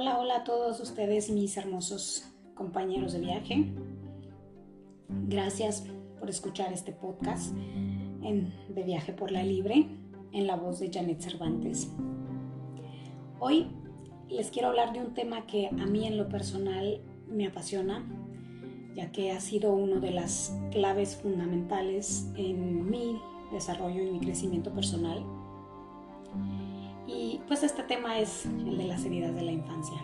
Hola, hola a todos ustedes, mis hermosos compañeros de viaje. Gracias por escuchar este podcast en, de Viaje por la Libre en la voz de Janet Cervantes. Hoy les quiero hablar de un tema que a mí en lo personal me apasiona, ya que ha sido uno de las claves fundamentales en mi desarrollo y mi crecimiento personal pues este tema es el de las heridas de la infancia.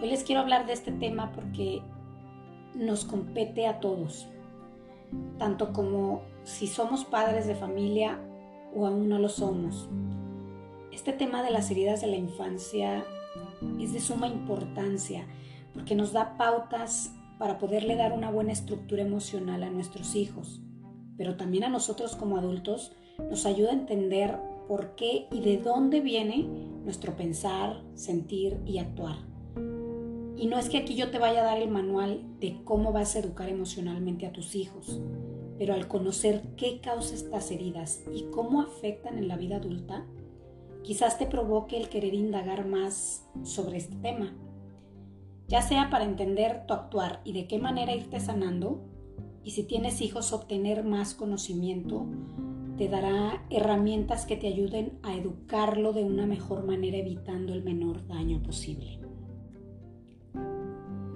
Hoy les quiero hablar de este tema porque nos compete a todos, tanto como si somos padres de familia o aún no lo somos. Este tema de las heridas de la infancia es de suma importancia porque nos da pautas para poderle dar una buena estructura emocional a nuestros hijos, pero también a nosotros como adultos nos ayuda a entender por qué y de dónde viene nuestro pensar, sentir y actuar. Y no es que aquí yo te vaya a dar el manual de cómo vas a educar emocionalmente a tus hijos, pero al conocer qué causa estas heridas y cómo afectan en la vida adulta, quizás te provoque el querer indagar más sobre este tema, ya sea para entender tu actuar y de qué manera irte sanando, y si tienes hijos obtener más conocimiento te dará herramientas que te ayuden a educarlo de una mejor manera evitando el menor daño posible.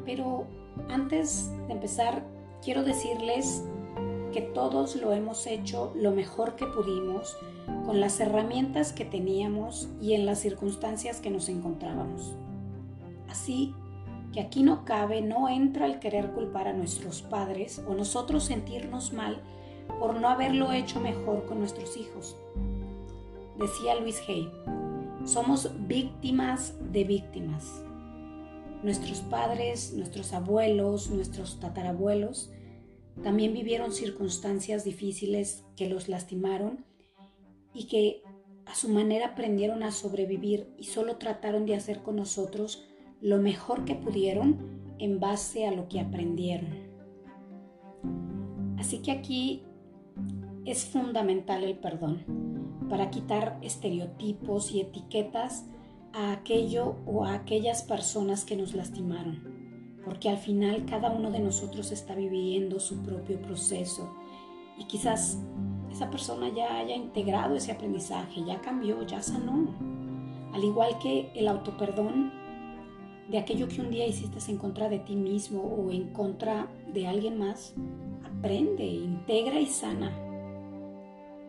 Pero antes de empezar, quiero decirles que todos lo hemos hecho lo mejor que pudimos con las herramientas que teníamos y en las circunstancias que nos encontrábamos. Así que aquí no cabe, no entra el querer culpar a nuestros padres o nosotros sentirnos mal por no haberlo hecho mejor con nuestros hijos. Decía Luis Hay, somos víctimas de víctimas. Nuestros padres, nuestros abuelos, nuestros tatarabuelos también vivieron circunstancias difíciles que los lastimaron y que a su manera aprendieron a sobrevivir y solo trataron de hacer con nosotros lo mejor que pudieron en base a lo que aprendieron. Así que aquí es fundamental el perdón para quitar estereotipos y etiquetas a aquello o a aquellas personas que nos lastimaron, porque al final cada uno de nosotros está viviendo su propio proceso y quizás esa persona ya haya integrado ese aprendizaje, ya cambió, ya sanó. Al igual que el autoperdón de aquello que un día hiciste en contra de ti mismo o en contra de alguien más, aprende, integra y sana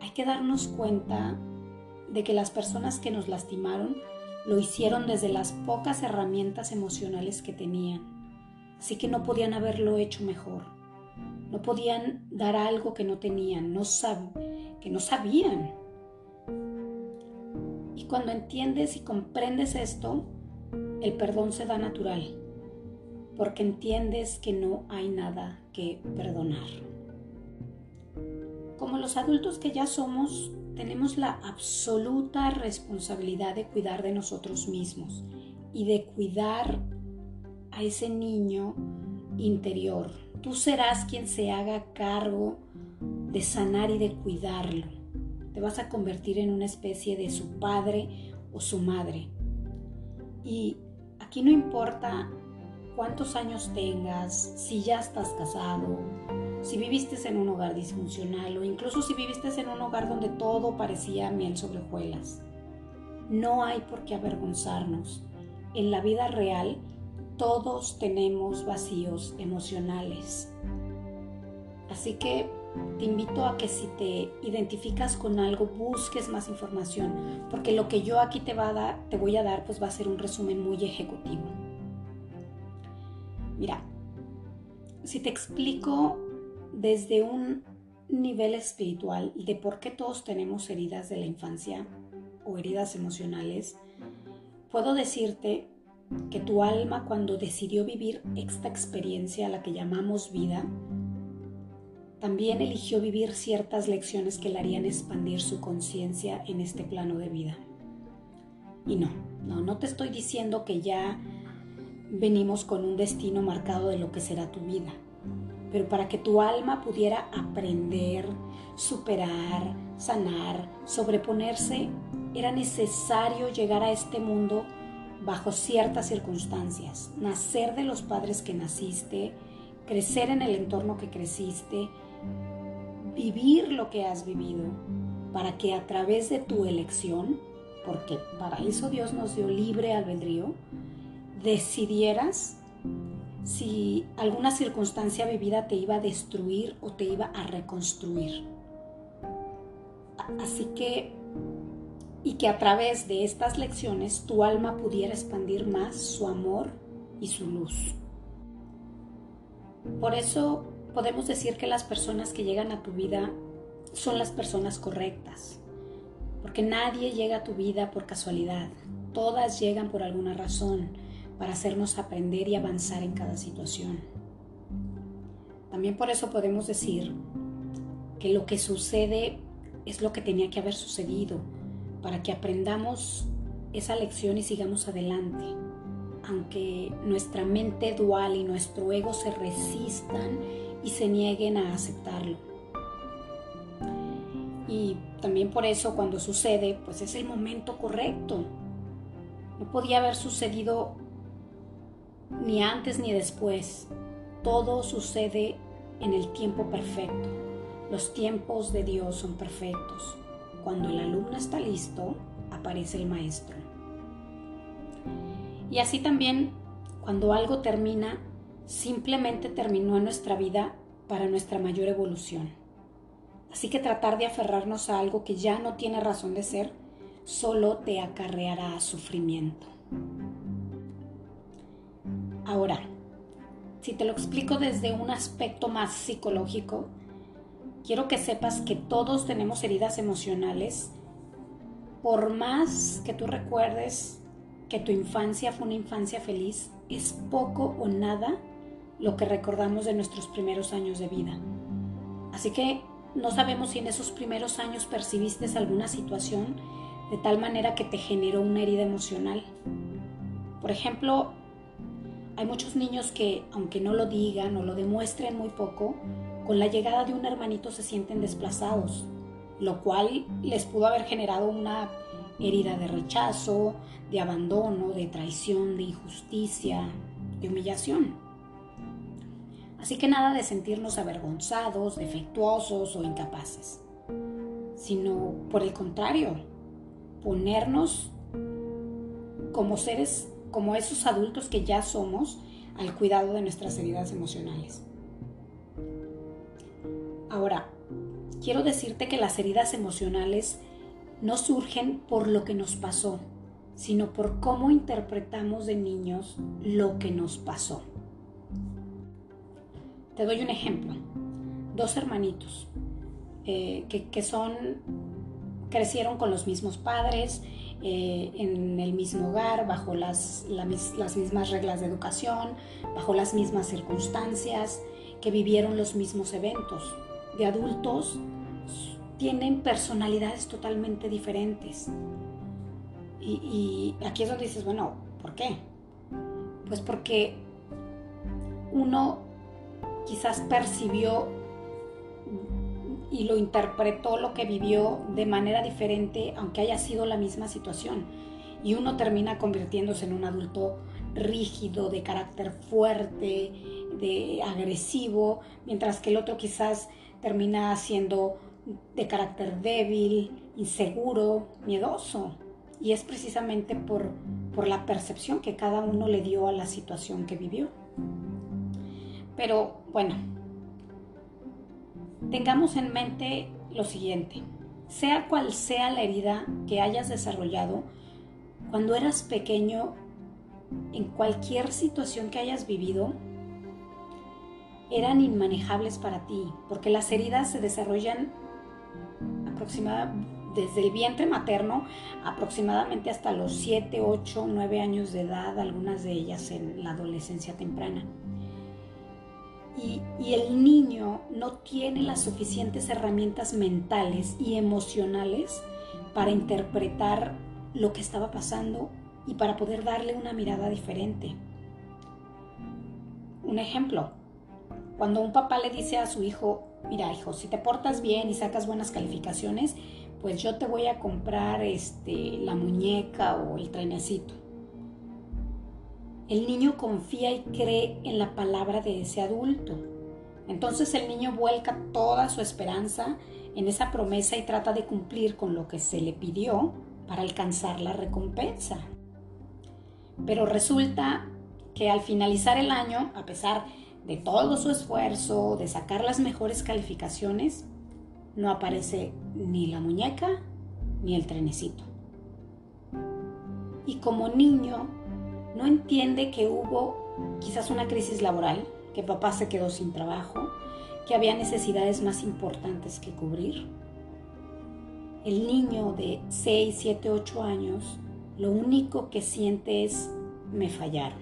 hay que darnos cuenta de que las personas que nos lastimaron lo hicieron desde las pocas herramientas emocionales que tenían. Así que no podían haberlo hecho mejor. No podían dar algo que no tenían, no que no sabían. Y cuando entiendes y comprendes esto, el perdón se da natural, porque entiendes que no hay nada que perdonar como los adultos que ya somos, tenemos la absoluta responsabilidad de cuidar de nosotros mismos y de cuidar a ese niño interior. Tú serás quien se haga cargo de sanar y de cuidarlo. Te vas a convertir en una especie de su padre o su madre. Y aquí no importa cuántos años tengas, si ya estás casado, si viviste en un hogar disfuncional o incluso si viviste en un hogar donde todo parecía miel sobre hojuelas. No hay por qué avergonzarnos. En la vida real todos tenemos vacíos emocionales. Así que te invito a que si te identificas con algo busques más información, porque lo que yo aquí te, va a dar, te voy a dar pues va a ser un resumen muy ejecutivo. Mira, si te explico desde un nivel espiritual de por qué todos tenemos heridas de la infancia o heridas emocionales, puedo decirte que tu alma cuando decidió vivir esta experiencia la que llamamos vida, también eligió vivir ciertas lecciones que le harían expandir su conciencia en este plano de vida. Y no, no, no te estoy diciendo que ya venimos con un destino marcado de lo que será tu vida. Pero para que tu alma pudiera aprender, superar, sanar, sobreponerse, era necesario llegar a este mundo bajo ciertas circunstancias, nacer de los padres que naciste, crecer en el entorno que creciste, vivir lo que has vivido, para que a través de tu elección, porque para eso Dios nos dio libre albedrío, decidieras si alguna circunstancia vivida te iba a destruir o te iba a reconstruir. Así que, y que a través de estas lecciones tu alma pudiera expandir más su amor y su luz. Por eso podemos decir que las personas que llegan a tu vida son las personas correctas, porque nadie llega a tu vida por casualidad, todas llegan por alguna razón para hacernos aprender y avanzar en cada situación. También por eso podemos decir que lo que sucede es lo que tenía que haber sucedido, para que aprendamos esa lección y sigamos adelante, aunque nuestra mente dual y nuestro ego se resistan y se nieguen a aceptarlo. Y también por eso cuando sucede, pues es el momento correcto. No podía haber sucedido ni antes ni después. Todo sucede en el tiempo perfecto. Los tiempos de Dios son perfectos. Cuando el alumno está listo, aparece el maestro. Y así también, cuando algo termina, simplemente terminó en nuestra vida para nuestra mayor evolución. Así que tratar de aferrarnos a algo que ya no tiene razón de ser, solo te acarreará sufrimiento. Ahora, si te lo explico desde un aspecto más psicológico, quiero que sepas que todos tenemos heridas emocionales. Por más que tú recuerdes que tu infancia fue una infancia feliz, es poco o nada lo que recordamos de nuestros primeros años de vida. Así que no sabemos si en esos primeros años percibiste alguna situación de tal manera que te generó una herida emocional. Por ejemplo, hay muchos niños que, aunque no lo digan o lo demuestren muy poco, con la llegada de un hermanito se sienten desplazados, lo cual les pudo haber generado una herida de rechazo, de abandono, de traición, de injusticia, de humillación. Así que nada de sentirnos avergonzados, defectuosos o incapaces, sino por el contrario, ponernos como seres como esos adultos que ya somos al cuidado de nuestras heridas emocionales. Ahora, quiero decirte que las heridas emocionales no surgen por lo que nos pasó, sino por cómo interpretamos de niños lo que nos pasó. Te doy un ejemplo. Dos hermanitos eh, que, que son, crecieron con los mismos padres, eh, en el mismo hogar, bajo las, las mismas reglas de educación, bajo las mismas circunstancias, que vivieron los mismos eventos. De adultos tienen personalidades totalmente diferentes. Y, y aquí es donde dices, bueno, ¿por qué? Pues porque uno quizás percibió y lo interpretó lo que vivió de manera diferente, aunque haya sido la misma situación. Y uno termina convirtiéndose en un adulto rígido, de carácter fuerte, de agresivo, mientras que el otro quizás termina siendo de carácter débil, inseguro, miedoso. Y es precisamente por, por la percepción que cada uno le dio a la situación que vivió. Pero bueno, tengamos en mente lo siguiente, sea cual sea la herida que hayas desarrollado, cuando eras pequeño, en cualquier situación que hayas vivido, eran inmanejables para ti, porque las heridas se desarrollan desde el vientre materno aproximadamente hasta los 7, 8, 9 años de edad, algunas de ellas en la adolescencia temprana y, el niño no tiene las suficientes herramientas mentales y emocionales para interpretar lo que estaba pasando y para poder darle una mirada diferente. Un ejemplo, cuando un papá le dice a su hijo, mira hijo, si te portas bien y sacas buenas calificaciones, pues yo te voy a comprar este, la muñeca o el trenecito. El niño confía y cree en la palabra de ese adulto. Entonces el niño vuelca toda su esperanza en esa promesa y trata de cumplir con lo que se le pidió para alcanzar la recompensa. Pero resulta que al finalizar el año, a pesar de todo su esfuerzo, de sacar las mejores calificaciones, no aparece ni la muñeca ni el trenecito. Y como niño, no entiende que hubo quizás una crisis laboral, que papá se quedó sin trabajo, que había necesidades más importantes que cubrir. El niño de 6, 7, 8 años, lo único que siente es me fallaron,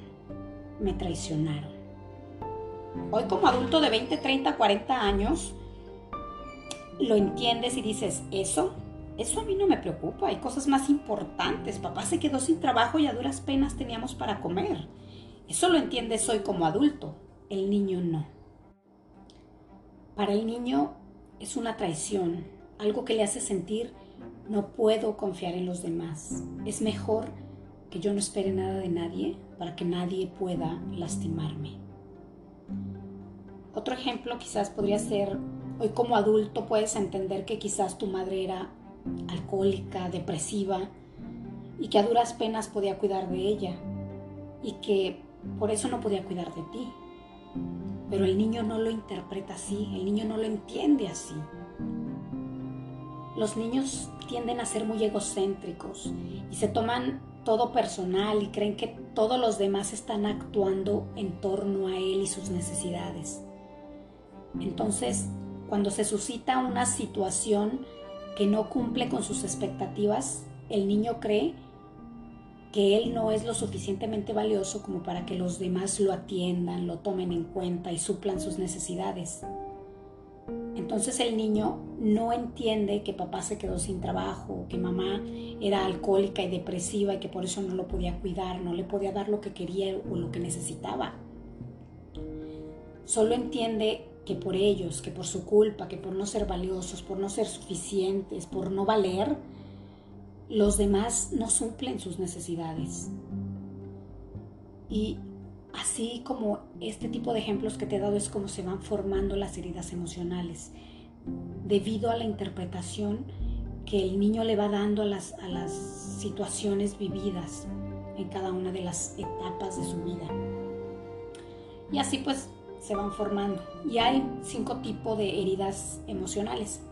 me traicionaron. Hoy como adulto de 20, 30, 40 años, lo entiendes y dices, eso, eso a mí no me preocupa, hay cosas más importantes. Papá se quedó sin trabajo y a duras penas teníamos para comer. Eso lo entiendes hoy como adulto, el niño no. Para el niño es una traición, algo que le hace sentir no puedo confiar en los demás. Es mejor que yo no espere nada de nadie para que nadie pueda lastimarme. Otro ejemplo quizás podría ser, hoy como adulto puedes entender que quizás tu madre era alcohólica, depresiva, y que a duras penas podía cuidar de ella, y que por eso no podía cuidar de ti. Pero el niño no lo interpreta así, el niño no lo entiende así. Los niños tienden a ser muy egocéntricos y se toman todo personal y creen que todos los demás están actuando en torno a él y sus necesidades. Entonces, cuando se suscita una situación que no cumple con sus expectativas, el niño cree que él no es lo suficientemente valioso como para que los demás lo atiendan, lo tomen en cuenta y suplan sus necesidades. Entonces el niño no entiende que papá se quedó sin trabajo, que mamá era alcohólica y depresiva y que por eso no lo podía cuidar, no le podía dar lo que quería o lo que necesitaba. Solo entiende que por ellos, que por su culpa, que por no ser valiosos, por no ser suficientes, por no valer, los demás no suplen sus necesidades. Y así como este tipo de ejemplos que te he dado es como se van formando las heridas emocionales, debido a la interpretación que el niño le va dando a las, a las situaciones vividas en cada una de las etapas de su vida. Y así pues se van formando. Y hay cinco tipos de heridas emocionales.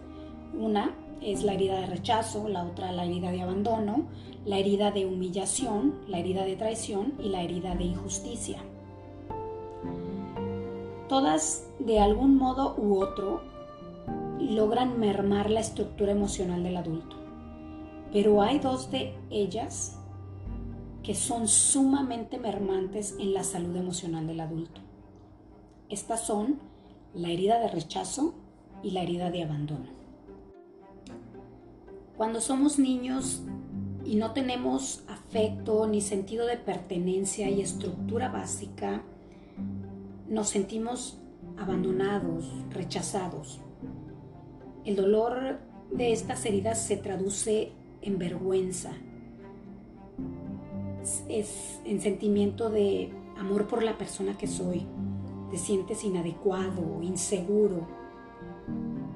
Una es la herida de rechazo, la otra la herida de abandono, la herida de humillación, la herida de traición y la herida de injusticia. Todas de algún modo u otro logran mermar la estructura emocional del adulto, pero hay dos de ellas que son sumamente mermantes en la salud emocional del adulto. Estas son la herida de rechazo y la herida de abandono. Cuando somos niños y no tenemos afecto ni sentido de pertenencia y estructura básica, nos sentimos abandonados, rechazados. El dolor de estas heridas se traduce en vergüenza, es en sentimiento de amor por la persona que soy, te sientes inadecuado, inseguro.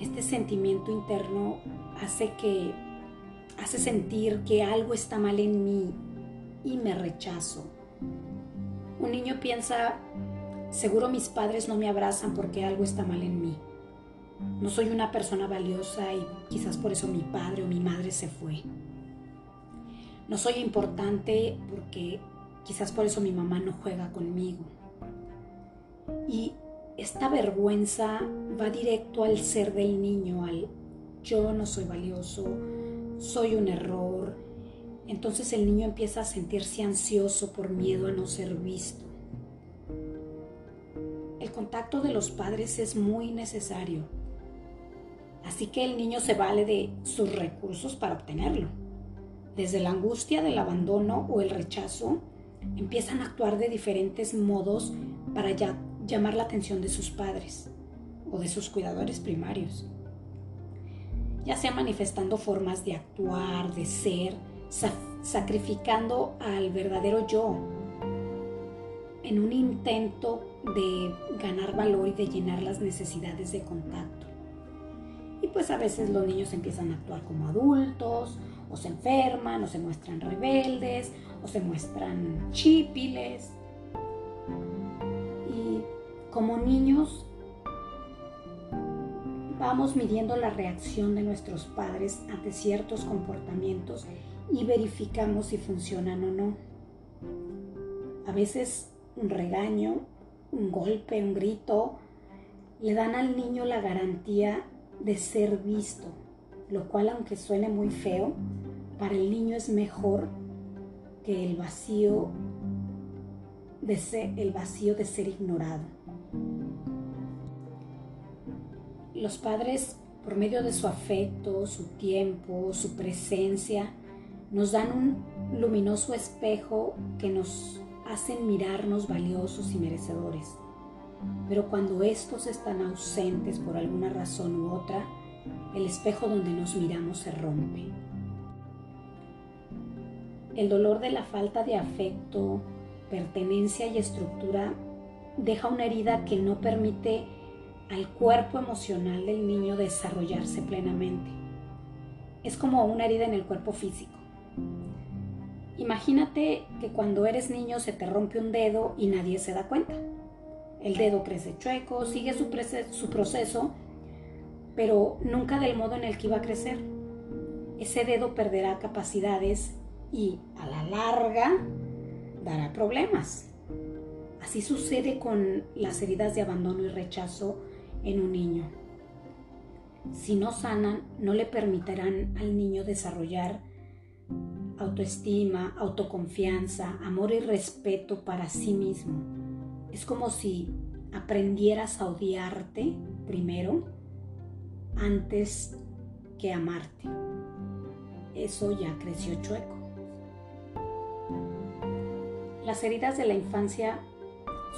Este sentimiento interno hace que hace sentir que algo está mal en mí y me rechazo. Un niño piensa, seguro mis padres no me abrazan porque algo está mal en mí. No soy una persona valiosa y quizás por eso mi padre o mi madre se fue. No soy importante porque quizás por eso mi mamá no juega conmigo. Y esta vergüenza va directo al ser del niño, al yo no soy valioso, soy un error. Entonces el niño empieza a sentirse ansioso por miedo a no ser visto. El contacto de los padres es muy necesario. Así que el niño se vale de sus recursos para obtenerlo. Desde la angustia del abandono o el rechazo, empiezan a actuar de diferentes modos para ya llamar la atención de sus padres o de sus cuidadores primarios, ya sea manifestando formas de actuar, de ser, sacrificando al verdadero yo en un intento de ganar valor y de llenar las necesidades de contacto. Y pues a veces los niños empiezan a actuar como adultos, o se enferman, o se muestran rebeldes, o se muestran chípiles. Como niños vamos midiendo la reacción de nuestros padres ante ciertos comportamientos y verificamos si funcionan o no. A veces un regaño, un golpe, un grito, le dan al niño la garantía de ser visto, lo cual aunque suene muy feo, para el niño es mejor que el vacío de ser, el vacío de ser ignorado. Los padres, por medio de su afecto, su tiempo, su presencia, nos dan un luminoso espejo que nos hacen mirarnos valiosos y merecedores. Pero cuando estos están ausentes por alguna razón u otra, el espejo donde nos miramos se rompe. El dolor de la falta de afecto, pertenencia y estructura deja una herida que no permite al cuerpo emocional del niño desarrollarse plenamente. Es como una herida en el cuerpo físico. Imagínate que cuando eres niño se te rompe un dedo y nadie se da cuenta. El dedo crece chueco, sigue su, proceso, pero nunca del modo en el que iba a crecer. Ese dedo perderá capacidades y a la larga dará problemas. Así sucede con las heridas de abandono y rechazo en un niño. Si no sanan, no le permitirán al niño desarrollar autoestima, autoconfianza, amor y respeto para sí mismo. Es como si aprendieras a odiarte primero antes que amarte. Eso ya creció chueco. Las heridas de la infancia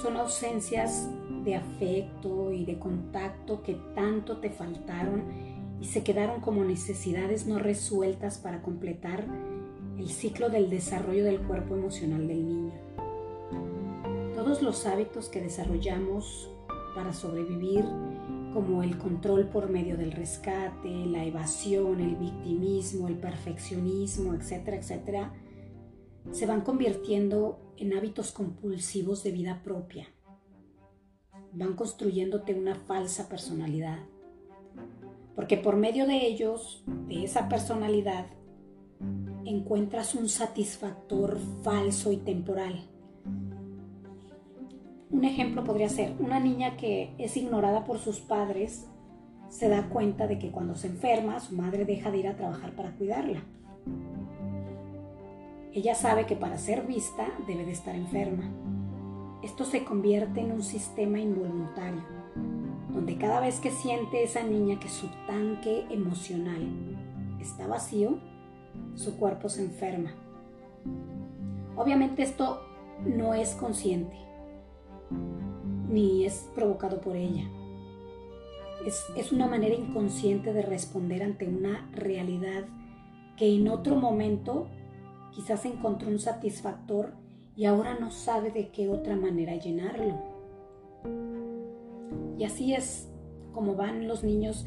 son ausencias de afecto y de contacto que tanto te faltaron y se quedaron como necesidades no resueltas para completar el ciclo del desarrollo del cuerpo emocional del niño. Todos los hábitos que desarrollamos para sobrevivir, como el control por medio del rescate, la evasión, el victimismo, el perfeccionismo, etcétera, etcétera, se van convirtiendo en hábitos compulsivos de vida propia. Van construyéndote una falsa personalidad. Porque por medio de ellos, de esa personalidad, encuentras un satisfactor falso y temporal. Un ejemplo podría ser una niña que es ignorada por sus padres se da cuenta de que cuando se enferma su madre deja de ir a trabajar para cuidarla. Ella sabe que para ser vista debe de estar enferma. Esto se convierte en un sistema involuntario, donde cada vez que siente esa niña que su tanque emocional está vacío, su cuerpo se enferma. Obviamente esto no es consciente, ni es provocado por ella. Es, es, una manera inconsciente de responder ante una realidad que en otro momento quizás encontró un satisfactor y ahora no sabe de qué otra manera llenarlo. Y así es como van los niños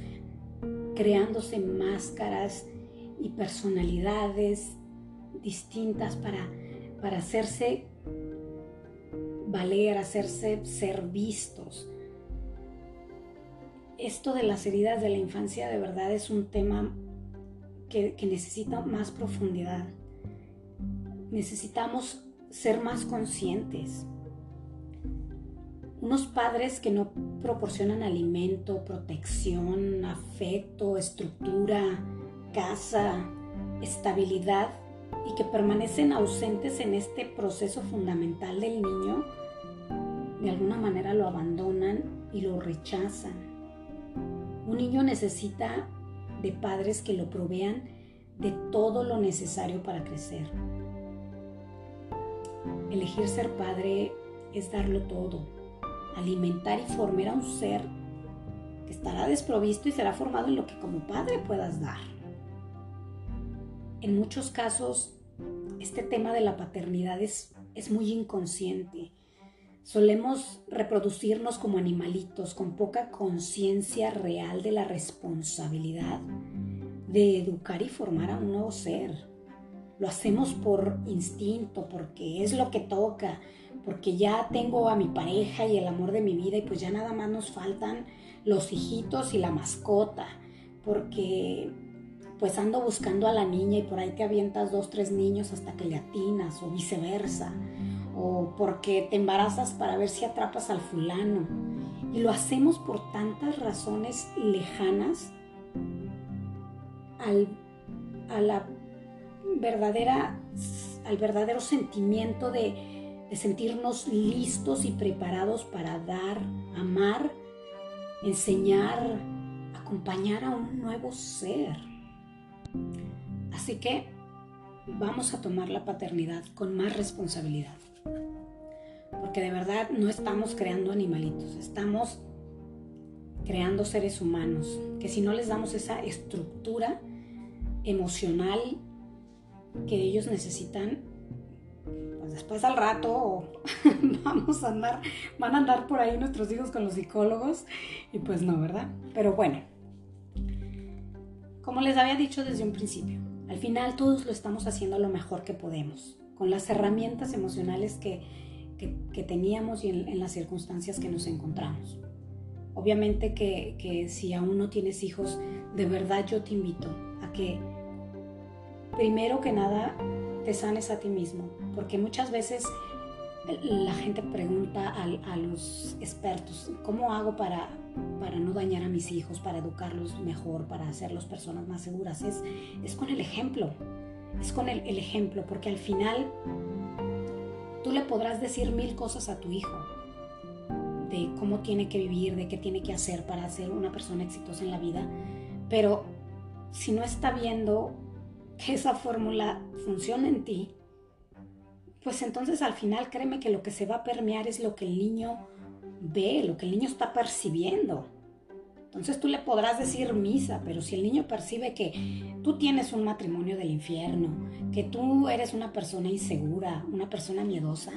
creándose máscaras y personalidades distintas para, para hacerse valer, hacerse ser vistos. Esto de las heridas de la infancia de verdad es un tema que, que necesita más profundidad. Necesitamos ser más conscientes. Unos padres que no proporcionan alimento, protección, afecto, estructura, casa, estabilidad y que permanecen ausentes en este proceso fundamental del niño, de alguna manera lo abandonan y lo rechazan. Un niño necesita de padres que lo provean de todo lo necesario para crecer. Elegir ser padre es darlo todo, alimentar y formar a un ser que estará desprovisto y será formado en lo que como padre puedas dar. En muchos casos, este tema de la paternidad es, es muy inconsciente. Solemos reproducirnos como animalitos con poca conciencia real de la responsabilidad de educar y formar a un nuevo ser. Lo hacemos por instinto, porque es lo que toca, porque ya tengo a mi pareja y el amor de mi vida y pues ya nada más nos faltan los hijitos y la mascota, porque pues ando buscando a la niña y por ahí te avientas dos, tres niños hasta que le atinas o viceversa, o porque te embarazas para ver si atrapas al fulano. Y lo hacemos por tantas razones lejanas al, a la verdadera, al verdadero sentimiento de, de sentirnos listos y preparados para dar, amar, enseñar, acompañar a un nuevo ser. Así que vamos a tomar la paternidad con más responsabilidad. Porque de verdad no estamos creando animalitos, estamos creando seres humanos que si no les damos esa estructura emocional que ellos necesitan, pues después al rato vamos a andar, van a andar por ahí nuestros hijos con los psicólogos y pues no, ¿verdad? Pero bueno, como les había dicho desde un principio, al final todos lo estamos haciendo lo mejor que podemos, con las herramientas emocionales que, teníamos y en, las circunstancias que nos encontramos. Obviamente que, que si aún no tienes hijos, de verdad yo te invito a que primero que nada te sanes a ti mismo, porque muchas veces la gente pregunta a, los expertos, ¿cómo hago para, para no dañar a mis hijos, para educarlos mejor, para hacerlos personas más seguras? Es, es con el ejemplo, es con el, el ejemplo, porque al final tú le podrás decir mil cosas a tu hijo de cómo tiene que vivir, de qué tiene que hacer para ser una persona exitosa en la vida, pero si no está viendo que esa fórmula funciona en ti, pues entonces al final créeme que lo que se va a permear es lo que el niño ve, lo que el niño está percibiendo. Entonces tú le podrás decir misa, pero si el niño percibe que tú tienes un matrimonio del infierno, que tú eres una persona insegura, una persona miedosa,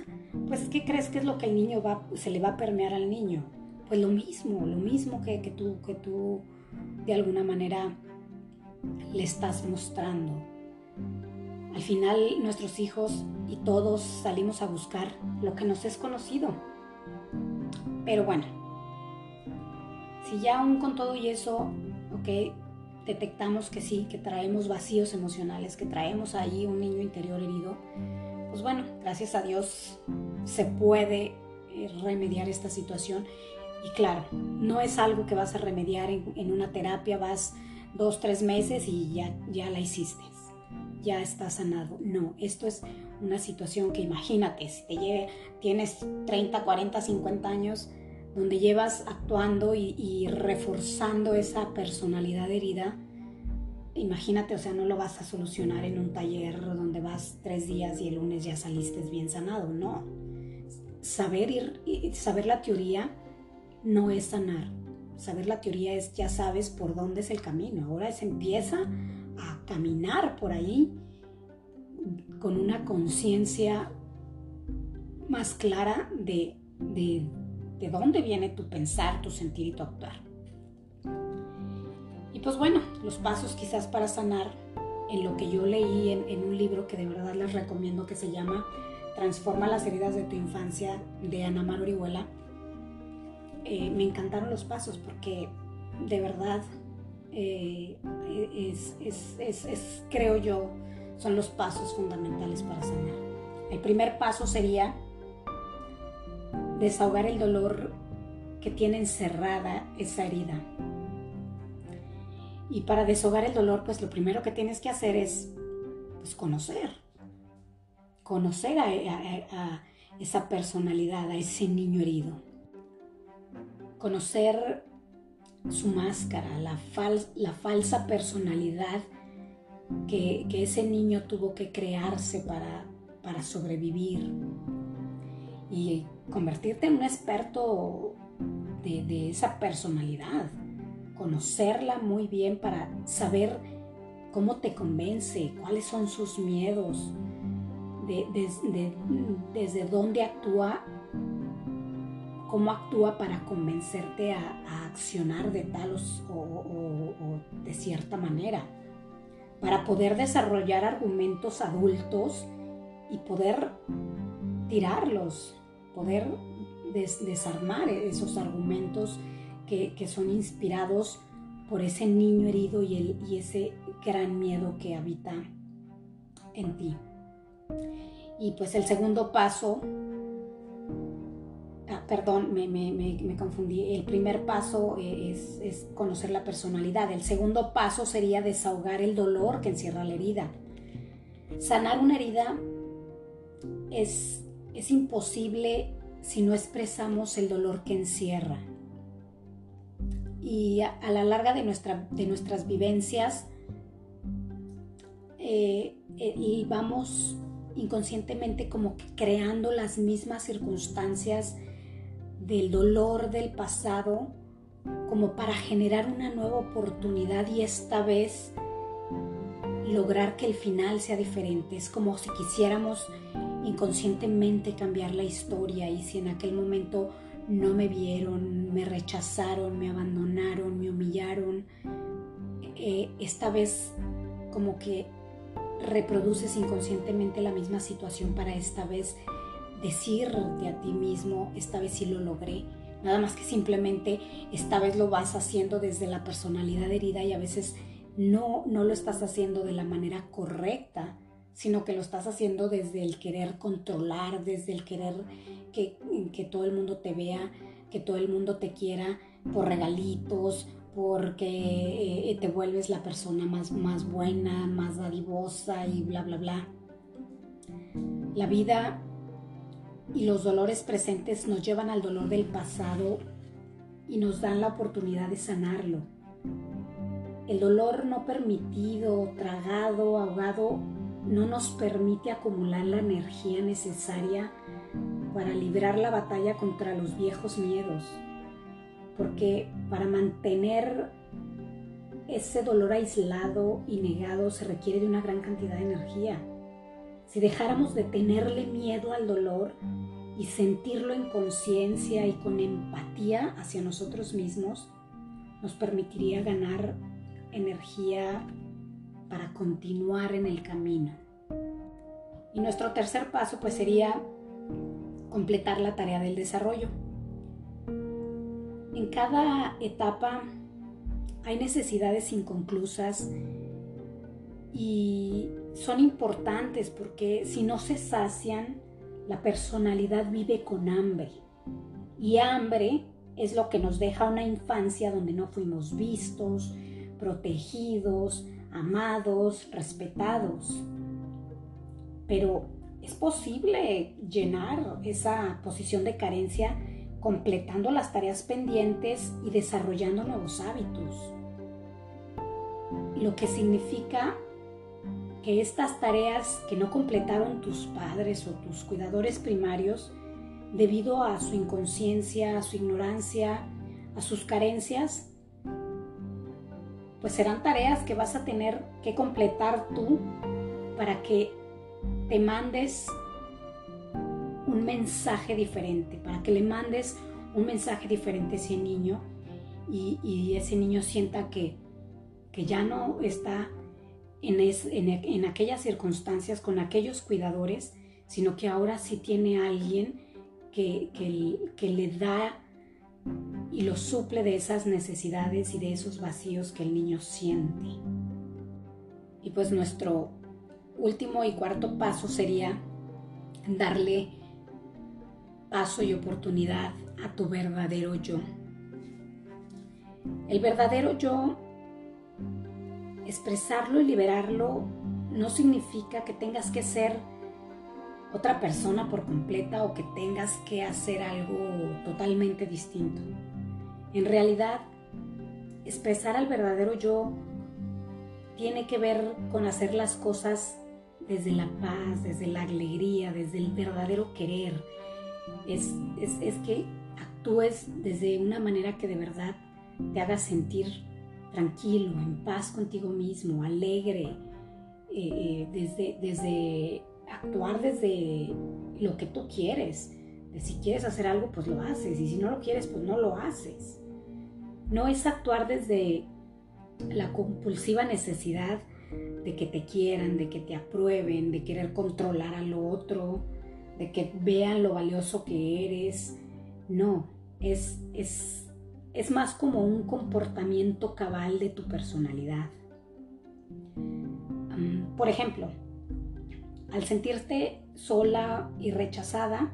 pues ¿qué crees que es lo que el niño va, se le va a permear al niño? Pues lo mismo, lo mismo que, que, tú, que tú de alguna manera le estás mostrando. Al final nuestros hijos y todos salimos a buscar lo que nos es conocido. Pero bueno, si ya aún con todo y eso, ok, detectamos que sí, que traemos vacíos emocionales, que traemos ahí un niño interior herido, pues bueno, gracias a Dios se puede eh, remediar esta situación. Y claro, no es algo que vas a remediar en, en una terapia, vas dos, tres meses y ya, ya la hiciste ya está sanado. No, esto es una situación que imagínate, si te lleve, tienes 30, 40, 50 años donde llevas actuando y, reforzando esa personalidad herida, imagínate, o sea, no lo vas a solucionar en un taller donde vas tres días y el lunes ya saliste bien sanado, no. Saber, ir, saber la teoría no es sanar. Saber la teoría es ya sabes por dónde es el camino. Ahora se empieza a caminar por ahí con una conciencia más clara de, de, dónde viene tu pensar, tu sentir y tu actuar. Y pues bueno, los pasos quizás para sanar en lo que yo leí en, un libro que de verdad les recomiendo que se llama Transforma las heridas de tu infancia de Ana Mar Orihuela. Eh, me encantaron los pasos porque de verdad eh, es, creo yo, son los pasos fundamentales para sanar. El primer paso sería desahogar el dolor que tiene encerrada esa herida. Y para desahogar el dolor, pues lo primero que tienes que hacer es pues, conocer. Conocer a esa personalidad, a ese niño herido. Conocer su máscara, la, falsa personalidad que, ese niño tuvo que crearse para, para sobrevivir y convertirte en un experto de, esa personalidad, conocerla muy bien para saber cómo te convence, cuáles son sus miedos, desde dónde actúa cómo actúa para convencerte a, accionar de tal o, de cierta manera, para poder desarrollar argumentos adultos y poder tirarlos, poder desarmar esos argumentos que, son inspirados por ese niño herido y, el, y ese gran miedo que habita en ti. Y pues el segundo paso, perdón, me, confundí, el primer paso es, es conocer la personalidad, el segundo paso sería desahogar el dolor que encierra la herida. Sanar una herida es, es imposible si no expresamos el dolor que encierra. Y a, la larga de, nuestra, de nuestras vivencias, eh, eh, y vamos inconscientemente como creando las mismas circunstancias del dolor del pasado como para generar una nueva oportunidad y esta vez lograr que el final sea diferente. Es como si quisiéramos inconscientemente cambiar la historia y si en aquel momento no me vieron, me rechazaron, me abandonaron, me humillaron, eh, esta vez como que reproduces inconscientemente la misma situación para esta vez decirte a ti mismo, esta vez sí lo logré. Nada más que simplemente esta vez lo vas haciendo desde la personalidad herida y a veces no, no lo estás haciendo de la manera correcta sino que lo estás haciendo desde el querer controlar, desde el querer que, todo el mundo te vea, que todo el mundo te quiera por regalitos, porque eh, te vuelves la persona más, más buena, más dadivosa y bla, bla, bla. La vida y los dolores presentes nos llevan al dolor del pasado y nos dan la oportunidad de sanarlo. El dolor no permitido, tragado, ahogado, no nos permite acumular la energía necesaria para librar la batalla contra los viejos miedos, porque para mantener ese dolor aislado y negado se requiere de una gran cantidad de energía. Si dejáramos de tenerle miedo al dolor y sentirlo en conciencia y con empatía hacia nosotros mismos, nos permitiría ganar energía para continuar en el camino. Y nuestro tercer paso pues sería completar la tarea del desarrollo. En cada etapa hay necesidades inconclusas y son importantes porque si no se sacian, la personalidad vive con hambre. Y hambre es lo que nos deja una infancia donde no fuimos vistos, protegidos, amados, respetados. Pero es posible llenar esa posición de carencia completando las tareas pendientes y desarrollando nuevos hábitos. Lo que significa que estas tareas que no completaron tus padres o tus cuidadores primarios, debido a su inconsciencia, a su ignorancia, a sus carencias, pues serán tareas que vas a tener que completar tú para que te mandes un mensaje diferente, para que le mandes un mensaje diferente a ese niño y, ese niño sienta que, que ya no está en, en, aquellas circunstancias con aquellos cuidadores, sino que ahora sí tiene alguien que, que le da y lo suple de esas necesidades y de esos vacíos que el niño siente. Y pues nuestro último y cuarto paso sería darle paso y oportunidad a tu verdadero yo. El verdadero yo, expresarlo y liberarlo no significa que tengas que ser otra persona por completa o que tengas que hacer algo totalmente distinto. En realidad, expresar al verdadero yo tiene que ver con hacer las cosas desde la paz, desde la alegría, desde el verdadero querer. Es, que actúes desde una manera que de verdad te haga sentir tranquilo, en paz contigo mismo, alegre, eh, eh, desde, desde actuar desde lo que tú quieres, si quieres hacer algo, pues lo haces. Y si no lo quieres, pues no lo haces. No es actuar desde la compulsiva necesidad de que te quieran, de que te aprueben, de querer controlar al otro, de que vean lo valioso que eres. No, es, es, es más como un comportamiento cabal de tu personalidad. por ejemplo, al sentirte sola y rechazada,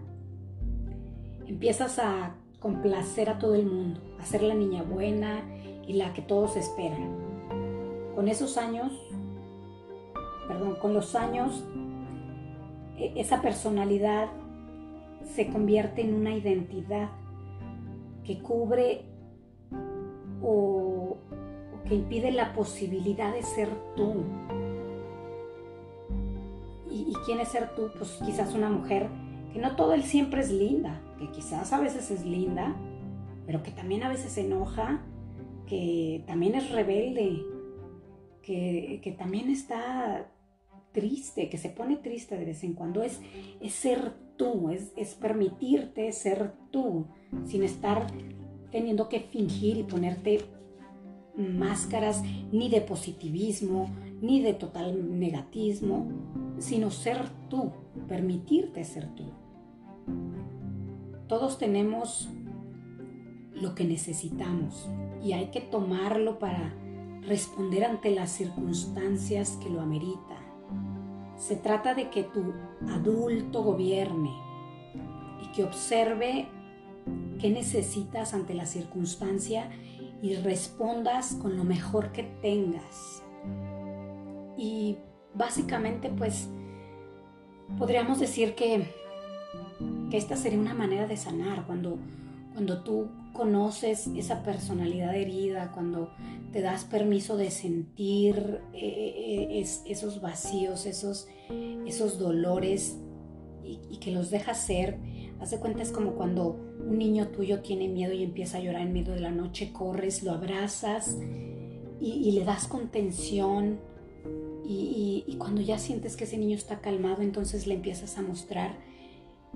empiezas a complacer a todo el mundo, a ser la niña buena y la que todos esperan. Con esos años, perdón, con los años, e, esa personalidad se convierte en una identidad que cubre o, que impide la posibilidad de ser tú. ¿Y, ¿Y quién es ser tú? Pues quizás una mujer que no todo el siempre es linda, que quizás a veces es linda, pero que también a veces se enoja, que también es rebelde, que, que también está triste, que se pone triste de vez en cuando, es, es ser tú, es, es permitirte ser tú, sin estar teniendo que fingir y ponerte máscaras ni de positivismo, ni de total negatismo, sino ser tú, permitirte ser tú. Todos tenemos lo que necesitamos y hay que tomarlo para responder ante las circunstancias que lo ameritan. Se trata de que tu adulto gobierne y que observe qué necesitas ante la circunstancia y respondas con lo mejor que tengas. Y básicamente pues podríamos decir que, esta sería una manera de sanar cuando, cuando tú conoces esa personalidad herida, cuando te das permiso de sentir eh, eh, esos vacíos, esos, esos dolores y, que los dejas ser. Haz de cuenta es como cuando un niño tuyo tiene miedo y empieza a llorar en medio de la noche, corres, lo abrazas y, le das contención. Y, y cuando ya sientes que ese niño está calmado, entonces le empiezas a mostrar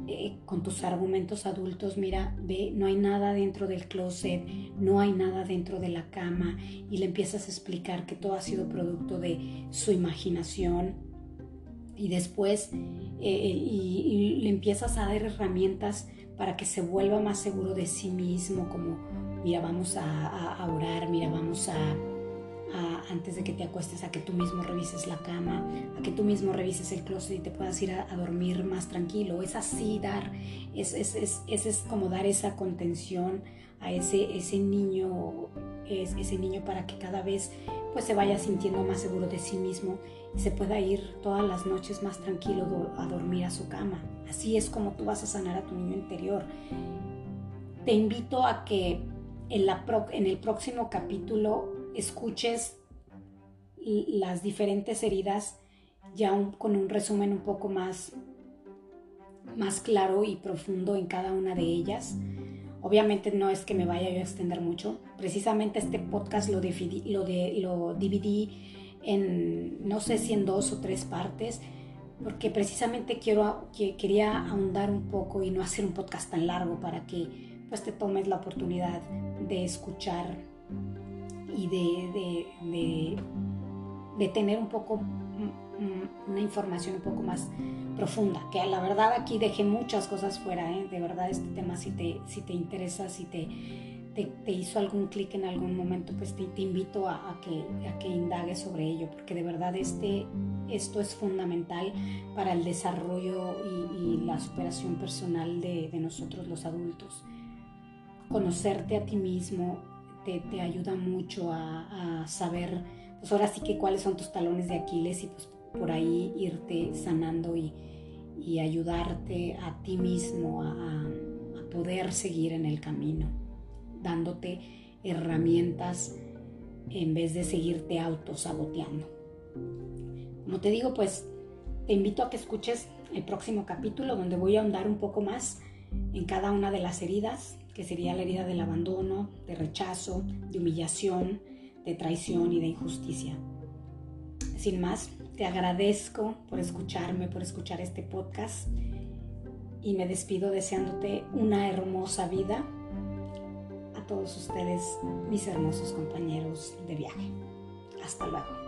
eh, con tus argumentos adultos, mira, ve, no hay nada dentro del closet, no hay nada dentro de la cama y le empiezas a explicar que todo ha sido producto de su imaginación y después eh, y, le empiezas a dar herramientas para que se vuelva más seguro de sí mismo, como, mira, vamos a orar, mira, vamos a antes de que te acuestes a que tú mismo revises la cama, a que tú mismo revises el closet y te puedas ir a, dormir más tranquilo. Es así dar, es, es, es, es, como dar esa contención a ese, ese niño, es, ese niño para que cada vez pues se vaya sintiendo más seguro de sí mismo y se pueda ir todas las noches más tranquilo a dormir a su cama. Así es como tú vas a sanar a tu niño interior. Te invito a que en, la en el próximo capítulo escuches las diferentes heridas ya con un resumen un poco más, más claro y profundo en cada una de ellas. Obviamente no es que me vaya a extender mucho. Precisamente este podcast lo, lo, de, lo dividí en, no sé si en dos o tres partes, porque precisamente quiero, que, quería ahondar un poco y no hacer un podcast tan largo para que pues te tomes la oportunidad de escuchar y de, de, tener un poco mm, mm, una información un poco más profunda, que la verdad aquí dejé muchas cosas fuera, ¿eh? de verdad este tema si te, si te interesa, si te, te, hizo algún clic en algún momento, pues te, invito a, que, a que indagues sobre ello, porque de verdad este, esto es fundamental para el desarrollo y, la superación personal de, de nosotros los adultos. Conocerte a ti mismo, te, ayuda mucho a, saber, pues ahora sí que cuáles son tus talones de Aquiles y pues por ahí irte sanando y, ayudarte a ti mismo a, poder seguir en el camino, dándote herramientas en vez de seguirte autosaboteando. Como te digo, pues te invito a que escuches el próximo capítulo donde voy a ahondar un poco más en cada una de las heridas que sería la herida del abandono, de rechazo, de humillación, de traición y de injusticia. Sin más, te agradezco por escucharme, por escuchar este podcast y me despido deseándote una hermosa vida a todos ustedes, mis hermosos compañeros de viaje. Hasta luego.